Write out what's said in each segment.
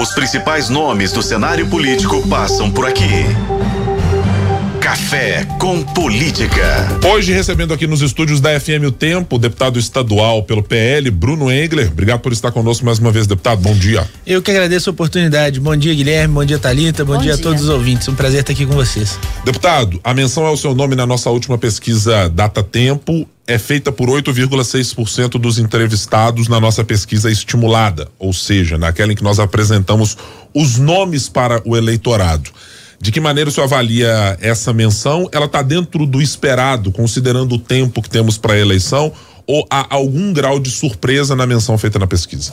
Os principais nomes do cenário político passam por aqui. Café com Política. Hoje recebendo aqui nos estúdios da FM O Tempo, o deputado estadual pelo PL, Bruno Engler. Obrigado por estar conosco mais uma vez, deputado. Bom dia. Eu que agradeço a oportunidade. Bom dia, Guilherme. Bom dia, Talita. Bom, bom dia, dia, a todos os ouvintes. Um prazer estar aqui com vocês. Deputado, a menção ao seu nome na nossa última pesquisa Data Tempo é feita por 8,6% dos entrevistados na nossa pesquisa estimulada, ou seja, naquela em que nós apresentamos os nomes para o eleitorado. De que maneira o senhor avalia essa menção? Ela está dentro do esperado, considerando o tempo que temos para a eleição, ou há algum grau de surpresa na menção feita na pesquisa?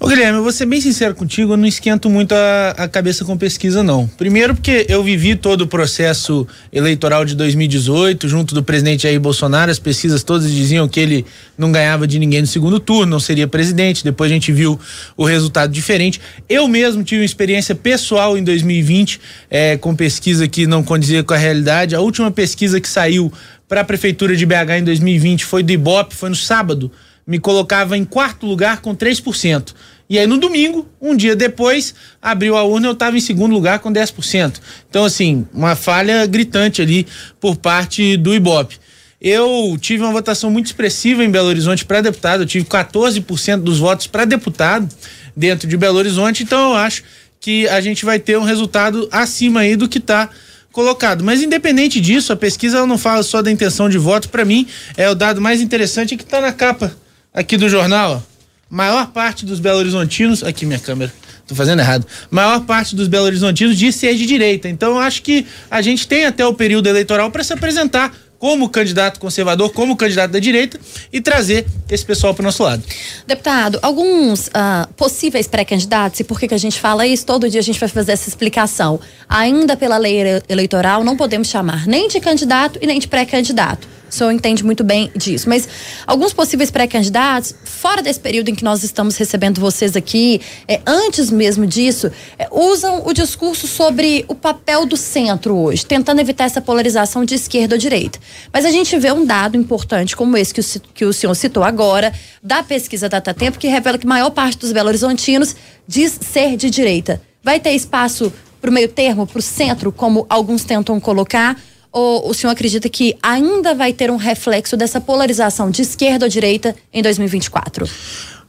Ô Guilherme, eu vou ser bem sincero contigo, eu não esquento muito a, a, cabeça com pesquisa, não. Primeiro porque eu vivi todo o processo eleitoral de 2018, junto do presidente Jair Bolsonaro, as pesquisas todas diziam que ele não ganhava de ninguém no segundo turno, não seria presidente, depois a gente viu o resultado diferente. Eu mesmo tive uma experiência pessoal em 2020, é, com pesquisa que não condizia com a realidade. A última pesquisa que saiu para a Prefeitura de BH em 2020 foi do Ibope, foi no sábado me colocava em quarto lugar com 3%. E aí no domingo, um dia depois, abriu a urna, eu estava em segundo lugar com 10%. Então, assim, uma falha gritante ali por parte do Ibope. Eu tive uma votação muito expressiva em Belo Horizonte para deputado, eu tive 14% dos votos para deputado dentro de Belo Horizonte, então eu acho que a gente vai ter um resultado acima aí do que está colocado. Mas independente disso, a pesquisa não fala só da intenção de voto, para mim é o dado mais interessante que está na capa aqui do jornal, maior parte dos Belo Horizontinos, aqui minha câmera, tô fazendo errado, maior parte dos Belo Horizontinos diz ser de direita. Então acho que a gente tem até o período eleitoral para se apresentar como candidato conservador, como candidato da direita e trazer esse pessoal para o nosso lado. Deputado, alguns uh, possíveis pré-candidatos, e por que, que a gente fala isso? Todo dia a gente vai fazer essa explicação. Ainda pela lei eleitoral, não podemos chamar nem de candidato e nem de pré-candidato o senhor entende muito bem disso. Mas alguns possíveis pré-candidatos, fora desse período em que nós estamos recebendo vocês aqui, é, antes mesmo disso, é, usam o discurso sobre o papel do centro hoje, tentando evitar essa polarização de esquerda ou direita. Mas a gente vê um dado importante como esse que o, que o senhor citou agora, da pesquisa Data Tempo, que revela que a maior parte dos belo-horizontinos diz ser de direita. Vai ter espaço para o meio termo, para o centro, como alguns tentam colocar? Ou o senhor acredita que ainda vai ter um reflexo dessa polarização de esquerda ou direita em 2024?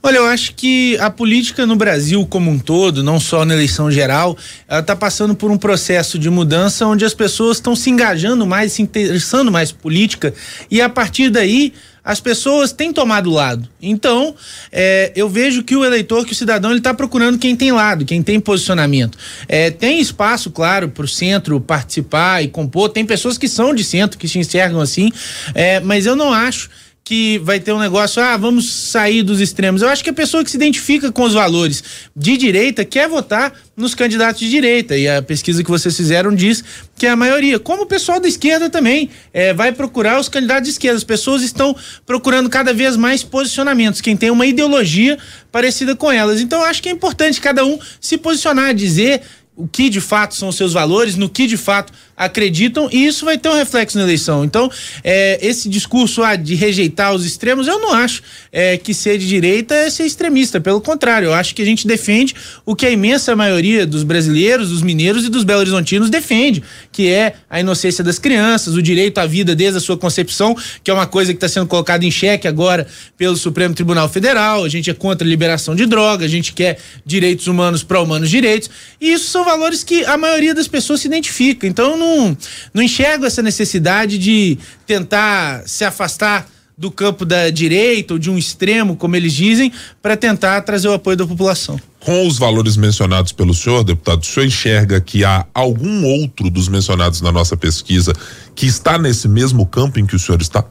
Olha, eu acho que a política no Brasil como um todo, não só na eleição geral, ela está passando por um processo de mudança onde as pessoas estão se engajando mais, se interessando mais política e a partir daí as pessoas têm tomado lado. Então, é, eu vejo que o eleitor, que o cidadão, ele está procurando quem tem lado, quem tem posicionamento. É, tem espaço, claro, para o centro participar e compor. Tem pessoas que são de centro, que se enxergam assim, é, mas eu não acho que vai ter um negócio, ah, vamos sair dos extremos. Eu acho que a pessoa que se identifica com os valores de direita quer votar nos candidatos de direita. E a pesquisa que vocês fizeram diz que é a maioria. Como o pessoal da esquerda também é, vai procurar os candidatos de esquerda. As pessoas estão procurando cada vez mais posicionamentos, quem tem uma ideologia parecida com elas. Então eu acho que é importante cada um se posicionar, dizer o que de fato são os seus valores, no que de fato acreditam, e isso vai ter um reflexo na eleição. Então, é, esse discurso ah, de rejeitar os extremos, eu não acho é, que ser de direita é ser extremista. Pelo contrário, eu acho que a gente defende o que a imensa maioria dos brasileiros, dos mineiros e dos belo-horizontinos defende, que é a inocência das crianças, o direito à vida desde a sua concepção, que é uma coisa que está sendo colocada em xeque agora pelo Supremo Tribunal Federal. A gente é contra a liberação de droga, a gente quer direitos humanos para humanos direitos. E isso são valores que a maioria das pessoas se identifica. Então, não não, enxergo essa necessidade de tentar se afastar do campo da direita ou de um extremo, como eles dizem, para tentar trazer o apoio da população. Com os valores mencionados pelo senhor, deputado, o senhor enxerga que há algum outro dos mencionados na nossa pesquisa que está nesse mesmo campo em que o senhor está?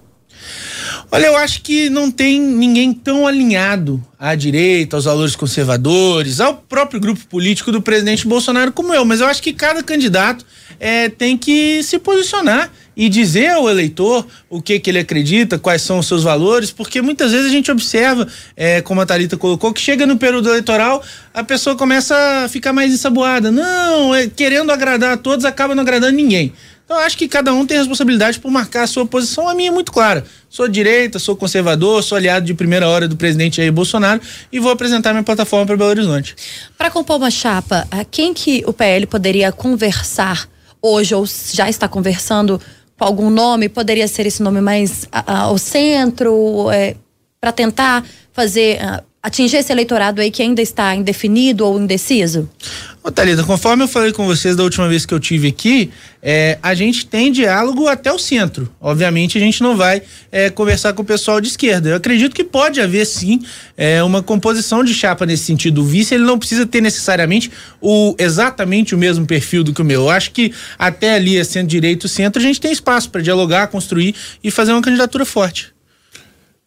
Olha, eu acho que não tem ninguém tão alinhado à direita, aos valores conservadores, ao próprio grupo político do presidente Bolsonaro como eu, mas eu acho que cada candidato é, tem que se posicionar e dizer ao eleitor o que que ele acredita, quais são os seus valores, porque muitas vezes a gente observa, é, como a Thalita colocou, que chega no período eleitoral, a pessoa começa a ficar mais ensaboada. Não, é, querendo agradar a todos, acaba não agradando ninguém. Então acho que cada um tem responsabilidade por marcar a sua posição. A minha é muito clara. Sou direita, sou conservador, sou aliado de primeira hora do presidente Jair Bolsonaro e vou apresentar minha plataforma para Belo Horizonte. Para compor uma chapa, quem que o PL poderia conversar hoje ou já está conversando com algum nome? Poderia ser esse nome mais ao centro, é, para tentar fazer atingir esse eleitorado aí que ainda está indefinido ou indeciso? Ô, Thalita, conforme eu falei com vocês da última vez que eu tive aqui, é, a gente tem diálogo até o centro. Obviamente, a gente não vai é, conversar com o pessoal de esquerda. Eu acredito que pode haver, sim, é, uma composição de chapa nesse sentido. O vice, ele não precisa ter necessariamente o, exatamente o mesmo perfil do que o meu. Eu acho que até ali, centro-direito, centro, a gente tem espaço para dialogar, construir e fazer uma candidatura forte.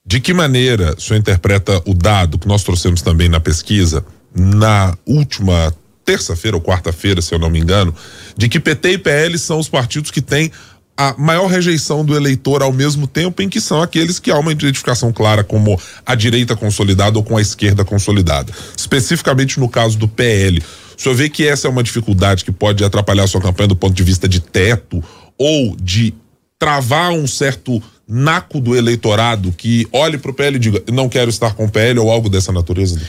De que maneira o senhor interpreta o dado que nós trouxemos também na pesquisa, na última terça-feira ou quarta-feira, se eu não me engano, de que PT e PL são os partidos que têm a maior rejeição do eleitor ao mesmo tempo em que são aqueles que há uma identificação clara como a direita consolidada ou com a esquerda consolidada. Especificamente no caso do PL, o senhor vê que essa é uma dificuldade que pode atrapalhar a sua campanha do ponto de vista de teto ou de travar um certo naco do eleitorado que olhe para o PL e diga não quero estar com o PL ou algo dessa natureza?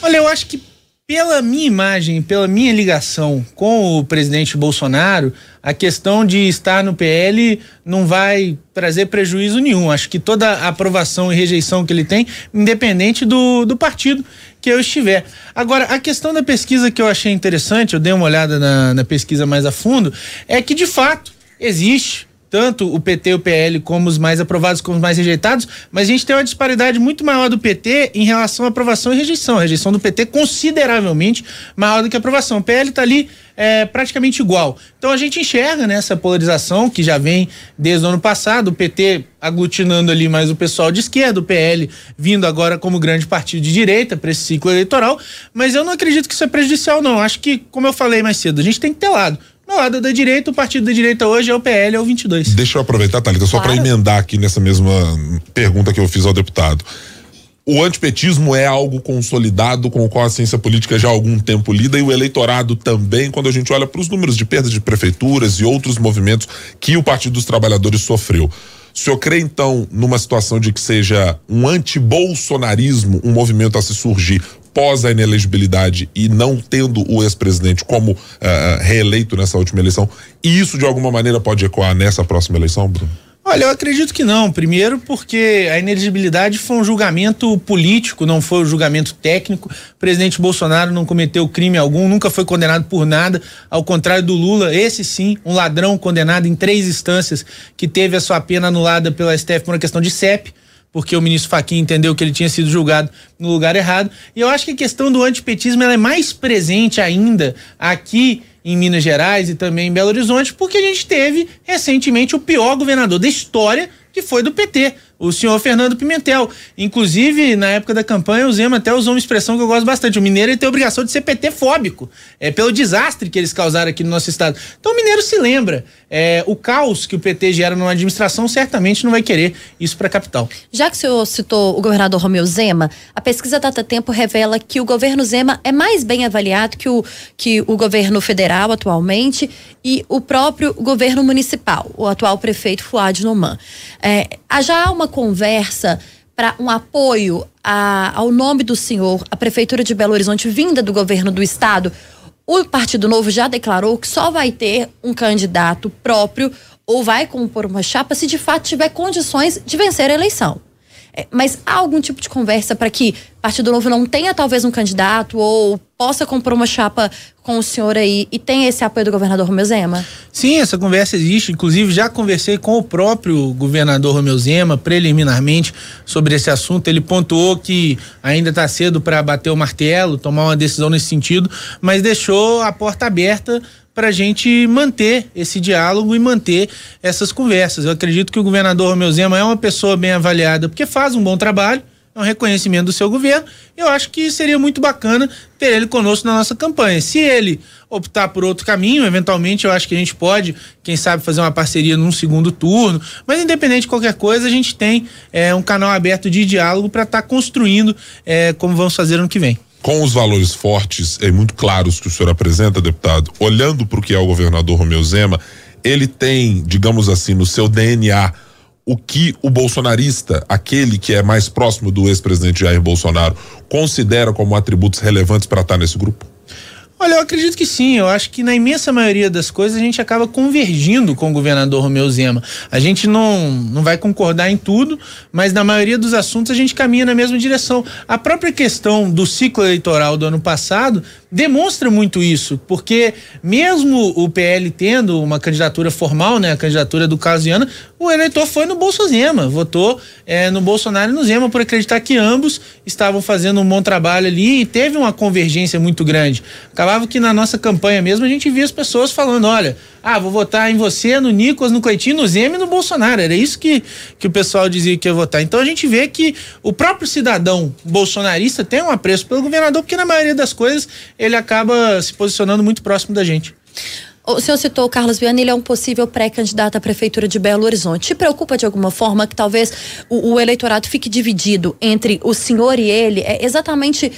Olha, eu acho que pela minha imagem, pela minha ligação com o presidente Bolsonaro, a questão de estar no PL não vai trazer prejuízo nenhum. Acho que toda a aprovação e rejeição que ele tem, independente do, do partido que eu estiver. Agora, a questão da pesquisa que eu achei interessante, eu dei uma olhada na, na pesquisa mais a fundo, é que de fato existe tanto o PT e o PL como os mais aprovados como os mais rejeitados, mas a gente tem uma disparidade muito maior do PT em relação à aprovação e rejeição. A rejeição do PT consideravelmente maior do que a aprovação. O PL está ali é, praticamente igual. Então a gente enxerga né, polarização que já vem desde o ano passado, o PT aglutinando ali mais o pessoal de esquerda, o PL vindo agora como grande partido de direita para esse ciclo eleitoral, mas eu não acredito que isso é prejudicial não. Acho que, como eu falei mais cedo, a gente tem que ter lado. No lado da direita, o partido da direita hoje é o PL, é o 22. Deixa eu aproveitar, Thalita, só claro. para emendar aqui nessa mesma pergunta que eu fiz ao deputado. O antipetismo é algo consolidado com o qual a ciência política já há algum tempo lida e o eleitorado também, quando a gente olha para os números de perdas de prefeituras e outros movimentos que o Partido dos Trabalhadores sofreu. O senhor crê, então, numa situação de que seja um anti-bolsonarismo, um movimento a se surgir pós a inelegibilidade e não tendo o ex-presidente como uh, reeleito nessa última eleição, isso de alguma maneira pode ecoar nessa próxima eleição, Bruno? Olha, eu acredito que não. Primeiro, porque a inelegibilidade foi um julgamento político, não foi um julgamento técnico. O presidente Bolsonaro não cometeu crime algum, nunca foi condenado por nada. Ao contrário do Lula, esse sim, um ladrão condenado em três instâncias, que teve a sua pena anulada pela STF por uma questão de CEP porque o ministro Faquim entendeu que ele tinha sido julgado no lugar errado. E eu acho que a questão do antipetismo é mais presente ainda aqui em Minas Gerais e também em Belo Horizonte, porque a gente teve recentemente o pior governador da história, que foi do PT o senhor Fernando Pimentel. Inclusive, na época da campanha, o Zema até usou uma expressão que eu gosto bastante. O mineiro tem a obrigação de ser PT fóbico. É pelo desastre que eles causaram aqui no nosso estado. Então o mineiro se lembra. É, o caos que o PT gera numa administração certamente não vai querer isso para a capital. Já que o senhor citou o governador Romeu Zema, a pesquisa Data Tempo revela que o governo Zema é mais bem avaliado que o, que o governo federal atualmente e o próprio governo municipal, o atual prefeito Fuad Noman. É, há já uma conversa para um apoio a, ao nome do senhor, a Prefeitura de Belo Horizonte, vinda do governo do estado, o Partido Novo já declarou que só vai ter um candidato próprio ou vai compor uma chapa se de fato tiver condições de vencer a eleição. É, mas há algum tipo de conversa para que Partido Novo não tenha talvez um candidato ou possa compor uma chapa com o senhor aí e tenha esse apoio do governador Romeu Zema? Sim, essa conversa existe. Inclusive, já conversei com o próprio governador Romeu Zema preliminarmente sobre esse assunto. Ele pontuou que ainda está cedo para bater o martelo, tomar uma decisão nesse sentido, mas deixou a porta aberta para a gente manter esse diálogo e manter essas conversas. Eu acredito que o governador Romeu Zema é uma pessoa bem avaliada porque faz um bom trabalho, é um reconhecimento do seu governo. Eu acho que seria muito bacana ter ele conosco na nossa campanha. Se ele optar por outro caminho, eventualmente eu acho que a gente pode, quem sabe, fazer uma parceria num segundo turno. Mas independente de qualquer coisa, a gente tem é, um canal aberto de diálogo para estar tá construindo é, como vamos fazer ano que vem com os valores fortes e muito claros que o senhor apresenta, deputado, olhando para o que é o governador Romeu Zema, ele tem, digamos assim, no seu DNA o que o bolsonarista, aquele que é mais próximo do ex-presidente Jair Bolsonaro, considera como atributos relevantes para estar nesse grupo? Olha, eu acredito que sim. Eu acho que na imensa maioria das coisas a gente acaba convergindo com o governador Romeu Zema. A gente não, não vai concordar em tudo, mas na maioria dos assuntos a gente caminha na mesma direção. A própria questão do ciclo eleitoral do ano passado demonstra muito isso, porque mesmo o PL tendo uma candidatura formal, né, a candidatura do Carlos Viana, o eleitor foi no Bolso votou é, no Bolsonaro e no Zema por acreditar que ambos estavam fazendo um bom trabalho ali e teve uma convergência muito grande. Acabava que na nossa campanha mesmo a gente via as pessoas falando, olha, ah, vou votar em você, no Nicolas, no Coitinho, no Zema e no Bolsonaro. Era isso que, que o pessoal dizia que ia votar. Então a gente vê que o próprio cidadão bolsonarista tem um apreço pelo governador, porque na maioria das coisas ele acaba se posicionando muito próximo da gente. O senhor citou o Carlos Viana, ele é um possível pré-candidato à Prefeitura de Belo Horizonte. Te preocupa de alguma forma que talvez o, o eleitorado fique dividido entre o senhor e ele? É exatamente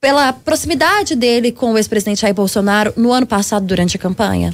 pela proximidade dele com o ex-presidente Jair Bolsonaro no ano passado durante a campanha?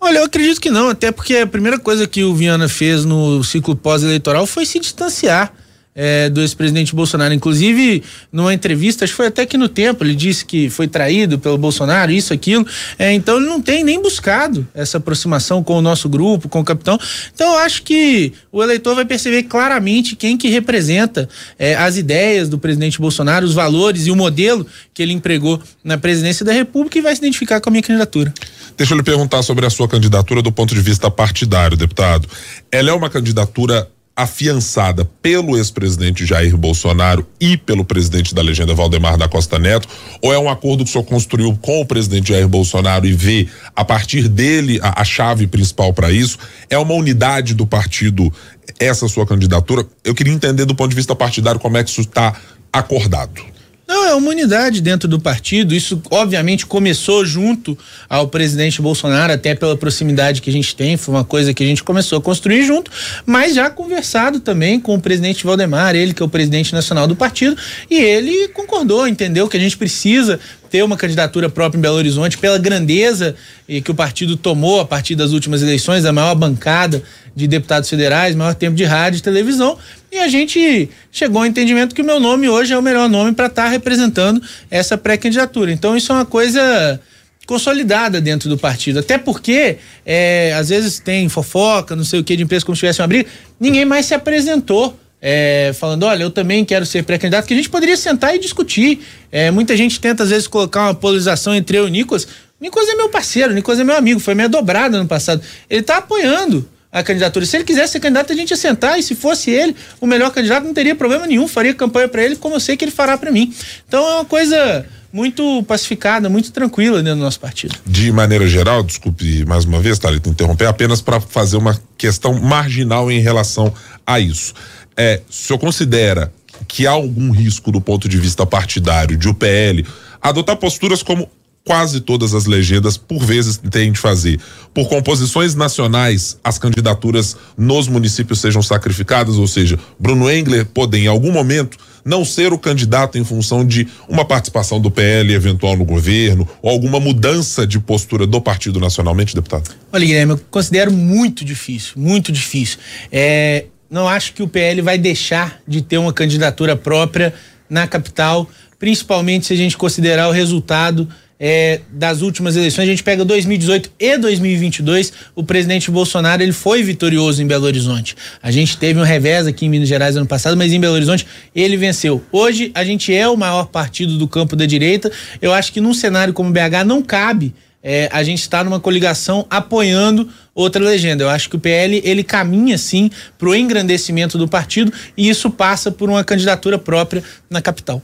Olha, eu acredito que não, até porque a primeira coisa que o Viana fez no ciclo pós-eleitoral foi se distanciar é, do ex-presidente Bolsonaro. Inclusive, numa entrevista, acho que foi até que no tempo, ele disse que foi traído pelo Bolsonaro, isso, aquilo. É, então, ele não tem nem buscado essa aproximação com o nosso grupo, com o capitão. Então, eu acho que o eleitor vai perceber claramente quem que representa é, as ideias do presidente Bolsonaro, os valores e o modelo que ele empregou na presidência da República e vai se identificar com a minha candidatura. Deixa eu lhe perguntar sobre a sua candidatura do ponto de vista partidário, deputado. Ela é uma candidatura afiançada pelo ex-presidente Jair Bolsonaro e pelo presidente da legenda Valdemar da Costa Neto, ou é um acordo que senhor construiu com o presidente Jair Bolsonaro e vê a partir dele a, a chave principal para isso? É uma unidade do partido essa sua candidatura? Eu queria entender do ponto de vista partidário como é que isso está acordado. Não, é uma unidade dentro do partido. Isso, obviamente, começou junto ao presidente Bolsonaro, até pela proximidade que a gente tem. Foi uma coisa que a gente começou a construir junto, mas já conversado também com o presidente Valdemar, ele que é o presidente nacional do partido, e ele concordou, entendeu que a gente precisa ter uma candidatura própria em Belo Horizonte pela grandeza que o partido tomou a partir das últimas eleições, a maior bancada de deputados federais, maior tempo de rádio e televisão. E a gente chegou ao entendimento que o meu nome hoje é o melhor nome para estar tá representando essa pré-candidatura. Então isso é uma coisa consolidada dentro do partido. Até porque, é, às vezes tem fofoca, não sei o que, de empresa como se tivesse uma briga, ninguém mais se apresentou é, falando, olha, eu também quero ser pré-candidato, que a gente poderia sentar e discutir. É, muita gente tenta, às vezes, colocar uma polarização entre eu e o Nicolas. Nicolas é meu parceiro, Nicolas é meu amigo, foi minha dobrada no passado. Ele está apoiando a candidatura. Se ele quisesse ser candidato, a gente ia sentar, e se fosse ele, o melhor candidato, não teria problema nenhum, faria campanha para ele, como eu sei que ele fará para mim. Então é uma coisa muito pacificada, muito tranquila dentro do nosso partido. De maneira geral, desculpe mais uma vez, Thalita, interromper, apenas para fazer uma questão marginal em relação a isso é, o senhor considera que há algum risco do ponto de vista partidário de o PL adotar posturas como quase todas as legendas por vezes têm de fazer. Por composições nacionais, as candidaturas nos municípios sejam sacrificadas, ou seja, Bruno Engler poder em algum momento não ser o candidato em função de uma participação do PL eventual no governo ou alguma mudança de postura do partido nacionalmente, deputado? Olha, Guilherme, eu considero muito difícil, muito difícil. É, não acho que o PL vai deixar de ter uma candidatura própria na capital, principalmente se a gente considerar o resultado é, das últimas eleições. A gente pega 2018 e 2022, o presidente Bolsonaro ele foi vitorioso em Belo Horizonte. A gente teve um revés aqui em Minas Gerais ano passado, mas em Belo Horizonte ele venceu. Hoje a gente é o maior partido do campo da direita. Eu acho que num cenário como BH não cabe é, a gente está numa coligação apoiando outra legenda. Eu acho que o PL ele caminha sim para o engrandecimento do partido e isso passa por uma candidatura própria na capital.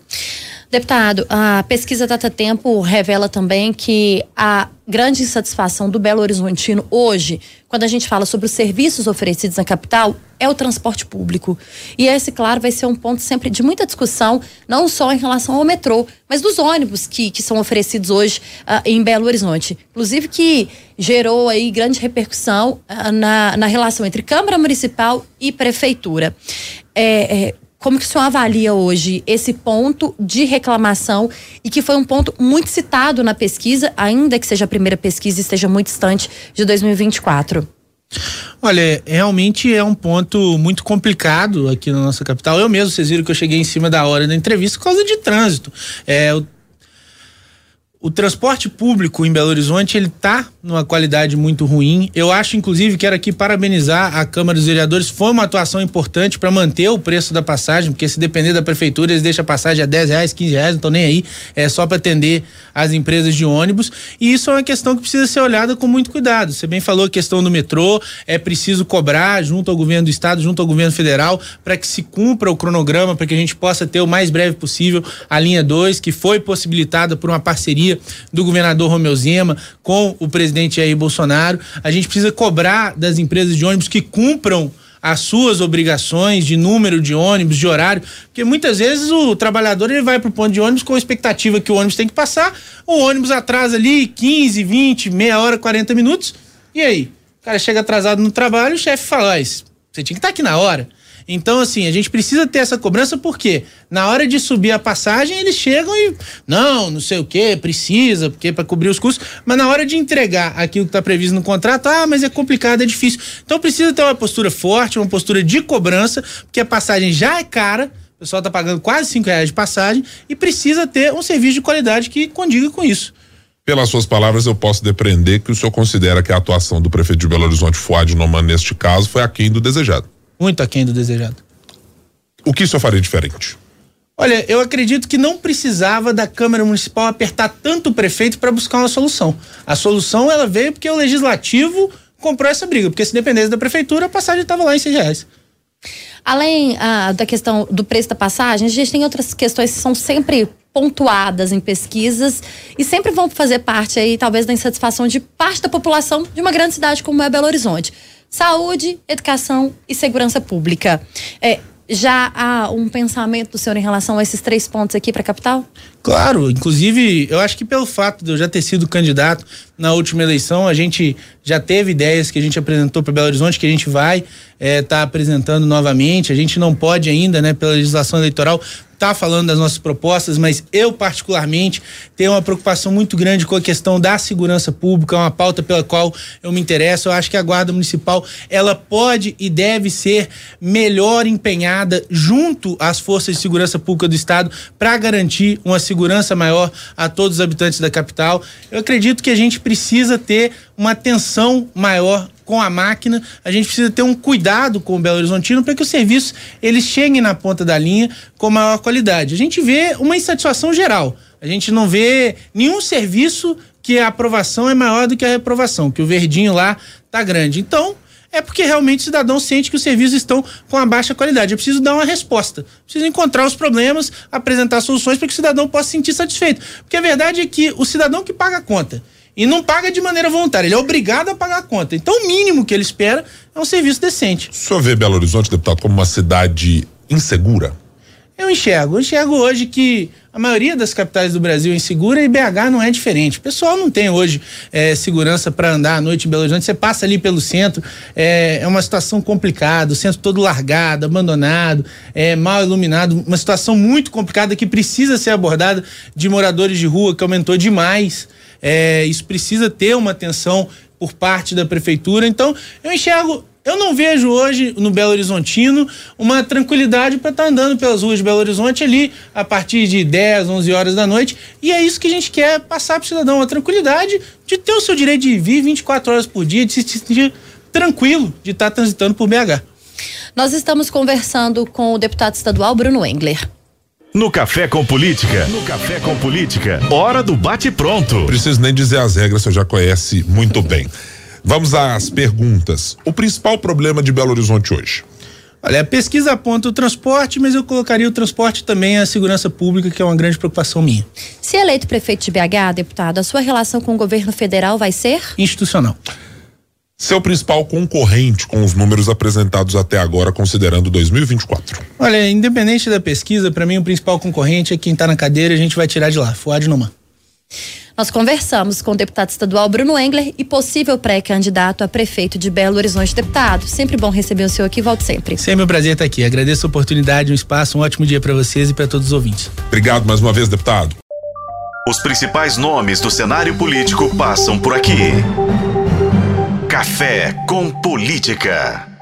Deputado, a pesquisa Data Tempo revela também que a grande insatisfação do Belo Horizontino hoje, quando a gente fala sobre os serviços oferecidos na capital, é o transporte público. E esse, claro, vai ser um ponto sempre de muita discussão, não só em relação ao metrô, mas dos ônibus que, que são oferecidos hoje uh, em Belo Horizonte. Inclusive que gerou aí grande repercussão uh, na, na relação entre Câmara Municipal e Prefeitura. É, é, como que o senhor avalia hoje esse ponto de reclamação e que foi um ponto muito citado na pesquisa, ainda que seja a primeira pesquisa e esteja muito distante de 2024? Olha, realmente é um ponto muito complicado aqui na nossa capital. Eu mesmo, vocês viram que eu cheguei em cima da hora da entrevista por causa de trânsito. É, o transporte público em Belo Horizonte ele está numa qualidade muito ruim. Eu acho, inclusive, quero aqui parabenizar a Câmara dos Vereadores. Foi uma atuação importante para manter o preço da passagem, porque se depender da prefeitura, eles deixam a passagem a 10 reais, 15 reais, não estão nem aí. É só para atender as empresas de ônibus. E isso é uma questão que precisa ser olhada com muito cuidado. Você bem falou a questão do metrô, é preciso cobrar junto ao governo do estado, junto ao governo federal, para que se cumpra o cronograma, para que a gente possa ter o mais breve possível a linha 2, que foi possibilitada por uma parceria do governador Romeu Zema com o presidente Jair Bolsonaro. A gente precisa cobrar das empresas de ônibus que cumpram as suas obrigações de número de ônibus, de horário, porque muitas vezes o trabalhador ele vai para o ponto de ônibus com a expectativa que o ônibus tem que passar, o ônibus atrasa ali 15, 20, meia hora, 40 minutos, e aí? O cara chega atrasado no trabalho, o chefe fala, ah, você tinha que estar tá aqui na hora. Então, assim, a gente precisa ter essa cobrança porque na hora de subir a passagem, eles chegam e. Não, não sei o que, precisa, porque para cobrir os custos. Mas na hora de entregar aquilo que está previsto no contrato, ah, mas é complicado, é difícil. Então precisa ter uma postura forte, uma postura de cobrança, porque a passagem já é cara. O pessoal está pagando quase cinco reais de passagem e precisa ter um serviço de qualidade que condiga com isso. Pelas suas palavras, eu posso depreender que o senhor considera que a atuação do prefeito de Belo Horizonte, Fuad Noman, neste caso, foi aquém do desejado. Muito aquém do desejado. O que isso faria diferente? Olha, eu acredito que não precisava da Câmara Municipal apertar tanto o prefeito para buscar uma solução. A solução ela veio porque o legislativo comprou essa briga, porque se dependesse da prefeitura, a passagem estava lá em seis reais. Além ah, da questão do preço da passagem, a gente tem outras questões que são sempre pontuadas em pesquisas e sempre vão fazer parte aí, talvez, da insatisfação de parte da população de uma grande cidade como é Belo Horizonte saúde, educação e segurança pública. É, já há um pensamento do senhor em relação a esses três pontos aqui para a capital? Claro, inclusive eu acho que pelo fato de eu já ter sido candidato na última eleição, a gente já teve ideias que a gente apresentou para Belo Horizonte que a gente vai estar é, tá apresentando novamente. A gente não pode ainda, né, pela legislação eleitoral, está falando das nossas propostas, mas eu, particularmente, tenho uma preocupação muito grande com a questão da segurança pública, uma pauta pela qual eu me interesso. Eu acho que a Guarda Municipal ela pode e deve ser melhor empenhada junto às forças de segurança pública do Estado para garantir uma segurança maior a todos os habitantes da capital. Eu acredito que a gente precisa ter uma atenção maior com a máquina, a gente precisa ter um cuidado com o Belo Horizontino para que os serviços eles cheguem na ponta da linha com maior qualidade. A gente vê uma insatisfação geral. A gente não vê nenhum serviço que a aprovação é maior do que a reprovação, que o verdinho lá tá grande. Então, é porque realmente o cidadão sente que os serviços estão com a baixa qualidade. Eu preciso dar uma resposta. Preciso encontrar os problemas, apresentar soluções para que o cidadão possa se sentir satisfeito. Porque a verdade é que o cidadão que paga a conta e não paga de maneira voluntária, ele é obrigado a pagar a conta. Então, o mínimo que ele espera é um serviço decente. O senhor vê Belo Horizonte, deputado, como uma cidade insegura? Eu enxergo. Eu enxergo hoje que a maioria das capitais do Brasil é insegura e BH não é diferente. O pessoal não tem hoje é, segurança para andar à noite em Belo Horizonte. Você passa ali pelo centro, é, é, uma situação complicada, o centro todo largado, abandonado, é, mal iluminado, uma situação muito complicada que precisa ser abordada de moradores de rua, que aumentou demais. É, isso precisa ter uma atenção por parte da prefeitura. Então, eu enxergo eu não vejo hoje no Belo Horizontino uma tranquilidade para estar tá andando pelas ruas de Belo Horizonte ali a partir de 10, 11 horas da noite. E é isso que a gente quer passar para o cidadão: a tranquilidade de ter o seu direito de vir 24 horas por dia, de se sentir tranquilo de estar tá transitando por BH. Nós estamos conversando com o deputado estadual Bruno Engler. No Café com Política. No Café com Política. Hora do bate-pronto. Preciso nem dizer as regras, você já conhece muito bem. Vamos às perguntas. O principal problema de Belo Horizonte hoje? Olha, a pesquisa aponta o transporte, mas eu colocaria o transporte também a segurança pública, que é uma grande preocupação minha. Se eleito prefeito de BH, deputado, a sua relação com o governo federal vai ser? Institucional. Seu principal concorrente com os números apresentados até agora, considerando 2024? Olha, independente da pesquisa, para mim o principal concorrente é quem está na cadeira e a gente vai tirar de lá, Fuad Noman. Nós conversamos com o deputado estadual Bruno Engler e possível pré-candidato a prefeito de Belo Horizonte. Deputado, sempre bom receber o senhor aqui, volte sempre. Sempre um prazer estar aqui. Agradeço a oportunidade, um espaço, um ótimo dia para vocês e para todos os ouvintes. Obrigado mais uma vez, deputado. Os principais nomes do cenário político passam por aqui. Café com Política.